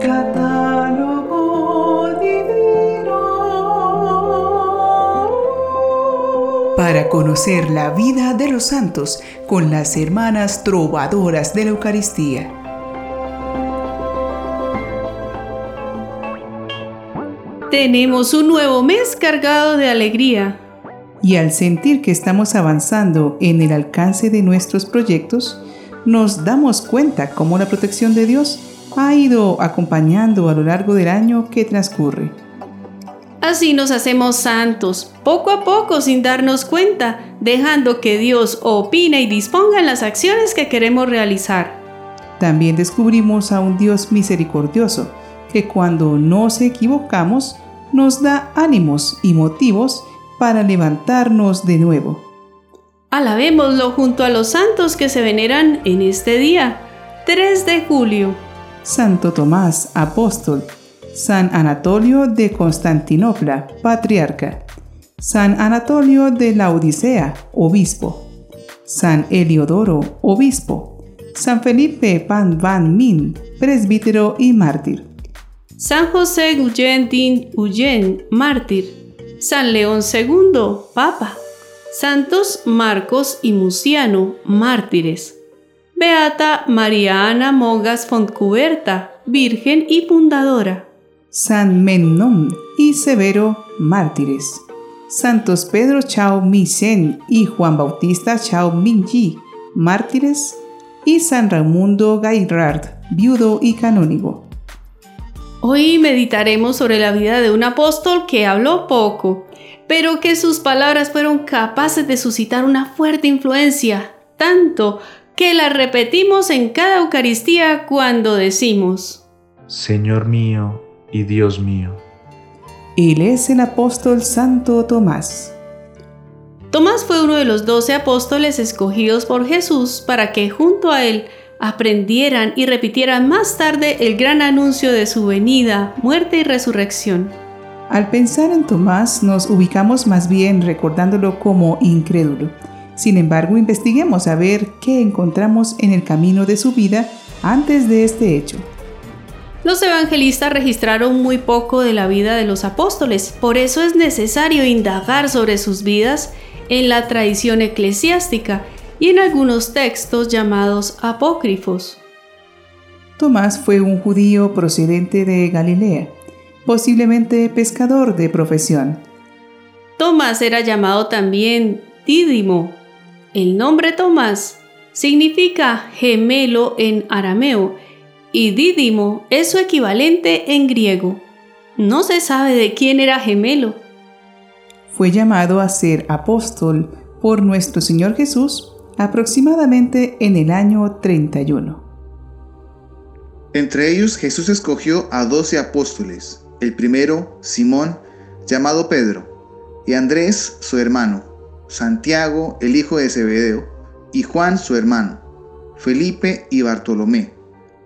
Catálogo divino. Para conocer la vida de los santos con las hermanas trovadoras de la Eucaristía. Tenemos un nuevo mes cargado de alegría. Y al sentir que estamos avanzando en el alcance de nuestros proyectos, nos damos cuenta cómo la protección de Dios ha ido acompañando a lo largo del año que transcurre. Así nos hacemos santos, poco a poco sin darnos cuenta, dejando que Dios opine y disponga en las acciones que queremos realizar. También descubrimos a un Dios misericordioso, que cuando nos equivocamos nos da ánimos y motivos para levantarnos de nuevo. Alabémoslo junto a los santos que se veneran en este día, 3 de julio. Santo Tomás, apóstol. San Anatolio de Constantinopla, patriarca. San Anatolio de la Odisea, obispo. San Eliodoro, obispo. San Felipe Pan Van Min, presbítero y mártir. San José Guyen Din mártir. San León II, papa. Santos Marcos y Muciano, mártires. Beata María Ana Mogas Fontcuberta, virgen y fundadora. San Menón y Severo, mártires. Santos Pedro Chao Misen y Juan Bautista Chao Minji, mártires. Y San Raimundo Gairard, viudo y canónigo. Hoy meditaremos sobre la vida de un apóstol que habló poco, pero que sus palabras fueron capaces de suscitar una fuerte influencia, tanto que la repetimos en cada Eucaristía cuando decimos, Señor mío y Dios mío. Él es el apóstol Santo Tomás. Tomás fue uno de los doce apóstoles escogidos por Jesús para que junto a él aprendieran y repitieran más tarde el gran anuncio de su venida, muerte y resurrección. Al pensar en Tomás nos ubicamos más bien recordándolo como incrédulo. Sin embargo, investiguemos a ver qué encontramos en el camino de su vida antes de este hecho. Los evangelistas registraron muy poco de la vida de los apóstoles, por eso es necesario indagar sobre sus vidas en la tradición eclesiástica y en algunos textos llamados apócrifos. Tomás fue un judío procedente de Galilea, posiblemente pescador de profesión. Tomás era llamado también Dídimo. El nombre Tomás significa gemelo en arameo y Dídimo es su equivalente en griego. No se sabe de quién era gemelo. Fue llamado a ser apóstol por nuestro Señor Jesús aproximadamente en el año 31. Entre ellos Jesús escogió a doce apóstoles, el primero, Simón, llamado Pedro, y Andrés, su hermano, Santiago, el hijo de Zebedeo, y Juan, su hermano, Felipe y Bartolomé,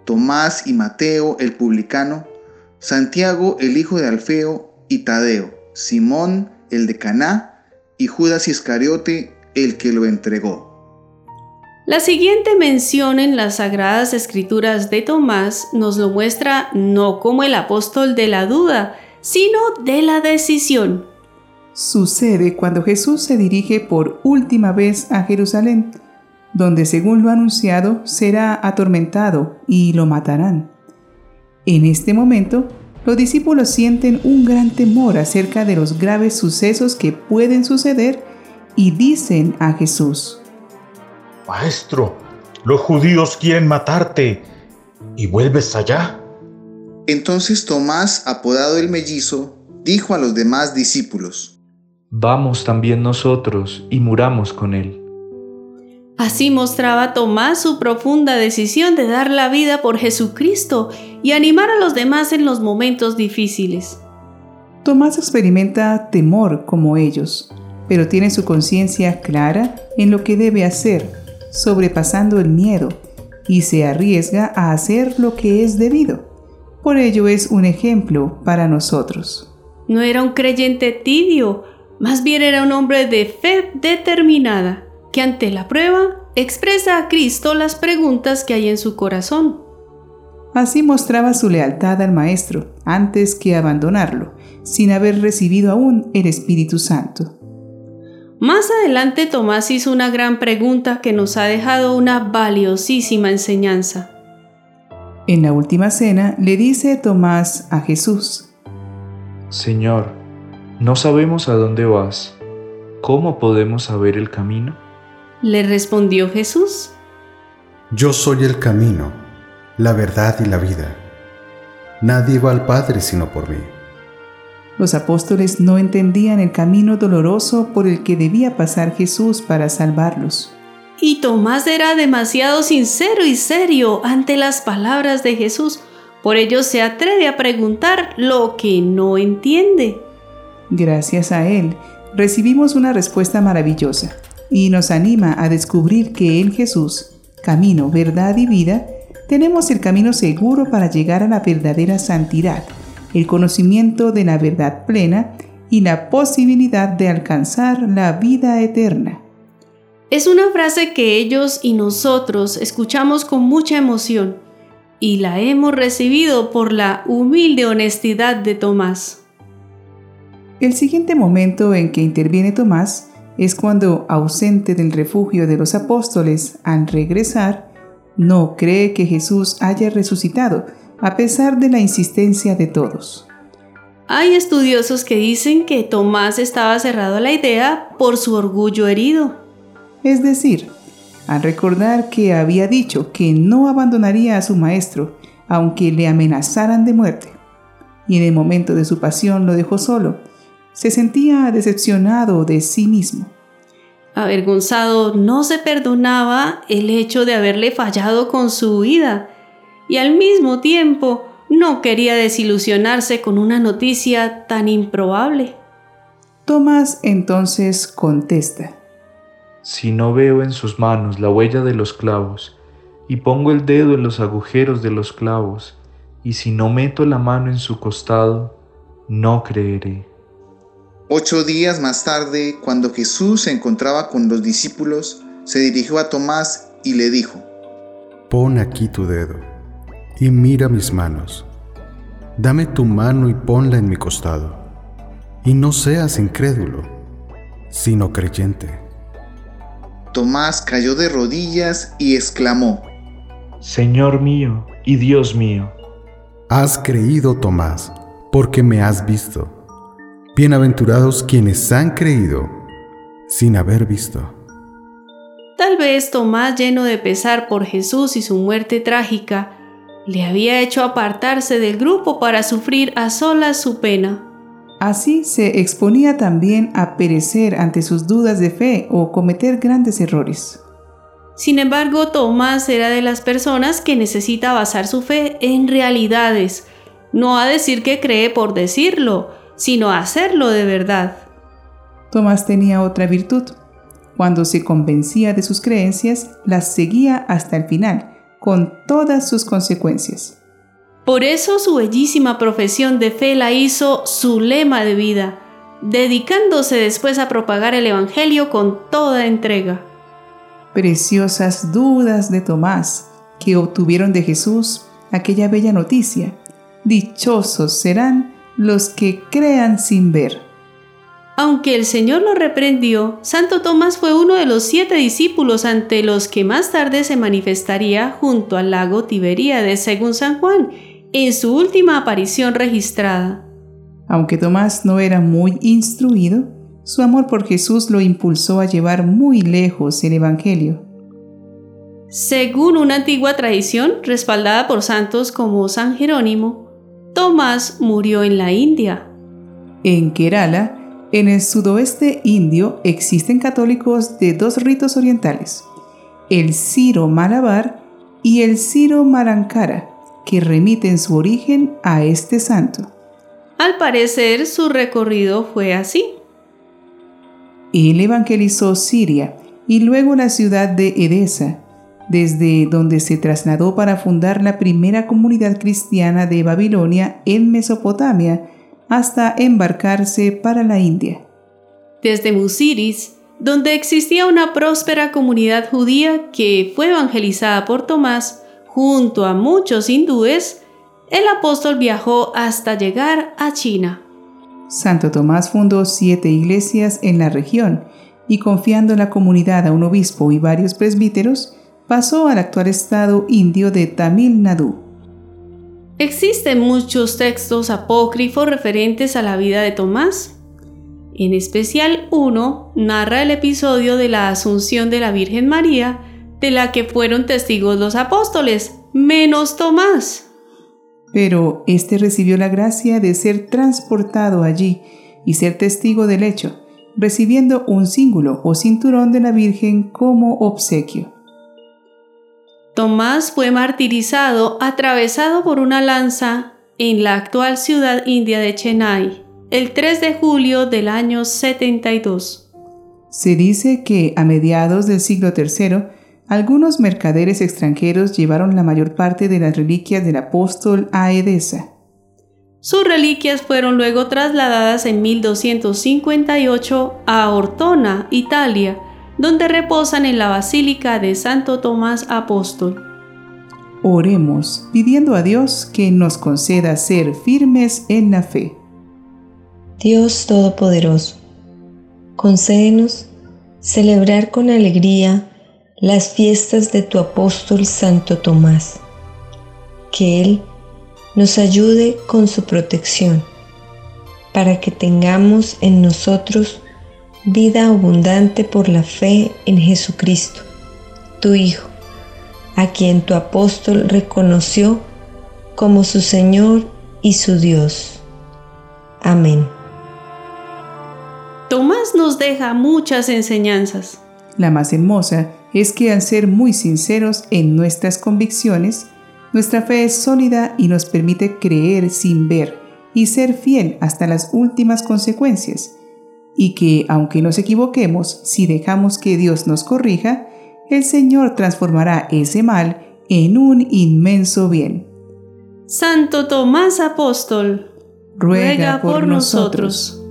Tomás y Mateo, el publicano, Santiago, el hijo de Alfeo, y Tadeo, Simón, el de Caná, y Judas Iscariote, el que lo entregó. La siguiente mención en las Sagradas Escrituras de Tomás nos lo muestra no como el apóstol de la duda, sino de la decisión. Sucede cuando Jesús se dirige por última vez a Jerusalén, donde según lo anunciado será atormentado y lo matarán. En este momento, los discípulos sienten un gran temor acerca de los graves sucesos que pueden suceder y dicen a Jesús, Maestro, los judíos quieren matarte y vuelves allá. Entonces Tomás, apodado el mellizo, dijo a los demás discípulos, Vamos también nosotros y muramos con él. Así mostraba Tomás su profunda decisión de dar la vida por Jesucristo y animar a los demás en los momentos difíciles. Tomás experimenta temor como ellos, pero tiene su conciencia clara en lo que debe hacer sobrepasando el miedo y se arriesga a hacer lo que es debido. Por ello es un ejemplo para nosotros. No era un creyente tibio, más bien era un hombre de fe determinada, que ante la prueba expresa a Cristo las preguntas que hay en su corazón. Así mostraba su lealtad al Maestro antes que abandonarlo, sin haber recibido aún el Espíritu Santo. Más adelante Tomás hizo una gran pregunta que nos ha dejado una valiosísima enseñanza. En la última cena le dice Tomás a Jesús, Señor, no sabemos a dónde vas. ¿Cómo podemos saber el camino? Le respondió Jesús, Yo soy el camino, la verdad y la vida. Nadie va al Padre sino por mí. Los apóstoles no entendían el camino doloroso por el que debía pasar Jesús para salvarlos. Y Tomás era demasiado sincero y serio ante las palabras de Jesús, por ello se atreve a preguntar lo que no entiende. Gracias a él, recibimos una respuesta maravillosa y nos anima a descubrir que en Jesús, camino, verdad y vida, tenemos el camino seguro para llegar a la verdadera santidad el conocimiento de la verdad plena y la posibilidad de alcanzar la vida eterna. Es una frase que ellos y nosotros escuchamos con mucha emoción y la hemos recibido por la humilde honestidad de Tomás. El siguiente momento en que interviene Tomás es cuando, ausente del refugio de los apóstoles al regresar, no cree que Jesús haya resucitado, a pesar de la insistencia de todos. Hay estudiosos que dicen que Tomás estaba cerrado a la idea por su orgullo herido. Es decir, al recordar que había dicho que no abandonaría a su maestro, aunque le amenazaran de muerte, y en el momento de su pasión lo dejó solo, se sentía decepcionado de sí mismo. Avergonzado no se perdonaba el hecho de haberle fallado con su huida y al mismo tiempo no quería desilusionarse con una noticia tan improbable. Tomás entonces contesta. Si no veo en sus manos la huella de los clavos, y pongo el dedo en los agujeros de los clavos, y si no meto la mano en su costado, no creeré. Ocho días más tarde, cuando Jesús se encontraba con los discípulos, se dirigió a Tomás y le dijo, Pon aquí tu dedo y mira mis manos. Dame tu mano y ponla en mi costado. Y no seas incrédulo, sino creyente. Tomás cayó de rodillas y exclamó, Señor mío y Dios mío. Has creído, Tomás, porque me has visto. Bienaventurados quienes han creído sin haber visto. Tal vez Tomás, lleno de pesar por Jesús y su muerte trágica, le había hecho apartarse del grupo para sufrir a solas su pena. Así se exponía también a perecer ante sus dudas de fe o cometer grandes errores. Sin embargo, Tomás era de las personas que necesita basar su fe en realidades, no a decir que cree por decirlo, sino hacerlo de verdad. Tomás tenía otra virtud. Cuando se convencía de sus creencias, las seguía hasta el final con todas sus consecuencias. Por eso su bellísima profesión de fe la hizo su lema de vida, dedicándose después a propagar el Evangelio con toda entrega. Preciosas dudas de Tomás, que obtuvieron de Jesús aquella bella noticia. Dichosos serán los que crean sin ver. Aunque el Señor lo reprendió, Santo Tomás fue uno de los siete discípulos ante los que más tarde se manifestaría junto al lago Tiberíades, según San Juan, en su última aparición registrada. Aunque Tomás no era muy instruido, su amor por Jesús lo impulsó a llevar muy lejos el Evangelio. Según una antigua tradición respaldada por santos como San Jerónimo, Tomás murió en la India. En Kerala, en el sudoeste indio existen católicos de dos ritos orientales, el Ciro Malabar y el Ciro Malankara, que remiten su origen a este santo. Al parecer su recorrido fue así. Él evangelizó Siria y luego la ciudad de Edesa, desde donde se trasladó para fundar la primera comunidad cristiana de Babilonia en Mesopotamia, hasta embarcarse para la India. Desde Musiris, donde existía una próspera comunidad judía que fue evangelizada por Tomás, junto a muchos hindúes, el apóstol viajó hasta llegar a China. Santo Tomás fundó siete iglesias en la región y confiando la comunidad a un obispo y varios presbíteros, pasó al actual estado indio de Tamil Nadu. Existen muchos textos apócrifos referentes a la vida de Tomás. En especial uno narra el episodio de la asunción de la Virgen María, de la que fueron testigos los apóstoles, menos Tomás. Pero éste recibió la gracia de ser transportado allí y ser testigo del hecho, recibiendo un cíngulo o cinturón de la Virgen como obsequio. Tomás fue martirizado atravesado por una lanza en la actual ciudad india de Chennai el 3 de julio del año 72. Se dice que a mediados del siglo III, algunos mercaderes extranjeros llevaron la mayor parte de las reliquias del apóstol a Edesa. Sus reliquias fueron luego trasladadas en 1258 a Ortona, Italia, donde reposan en la Basílica de Santo Tomás Apóstol. Oremos pidiendo a Dios que nos conceda ser firmes en la fe. Dios Todopoderoso, concédenos celebrar con alegría las fiestas de tu apóstol Santo Tomás, que Él nos ayude con su protección, para que tengamos en nosotros vida abundante por la fe en Jesucristo, tu Hijo, a quien tu apóstol reconoció como su Señor y su Dios. Amén. Tomás nos deja muchas enseñanzas. La más hermosa es que al ser muy sinceros en nuestras convicciones, nuestra fe es sólida y nos permite creer sin ver y ser fiel hasta las últimas consecuencias y que, aunque nos equivoquemos, si dejamos que Dios nos corrija, el Señor transformará ese mal en un inmenso bien. Santo Tomás Apóstol, ruega, por, nosotros.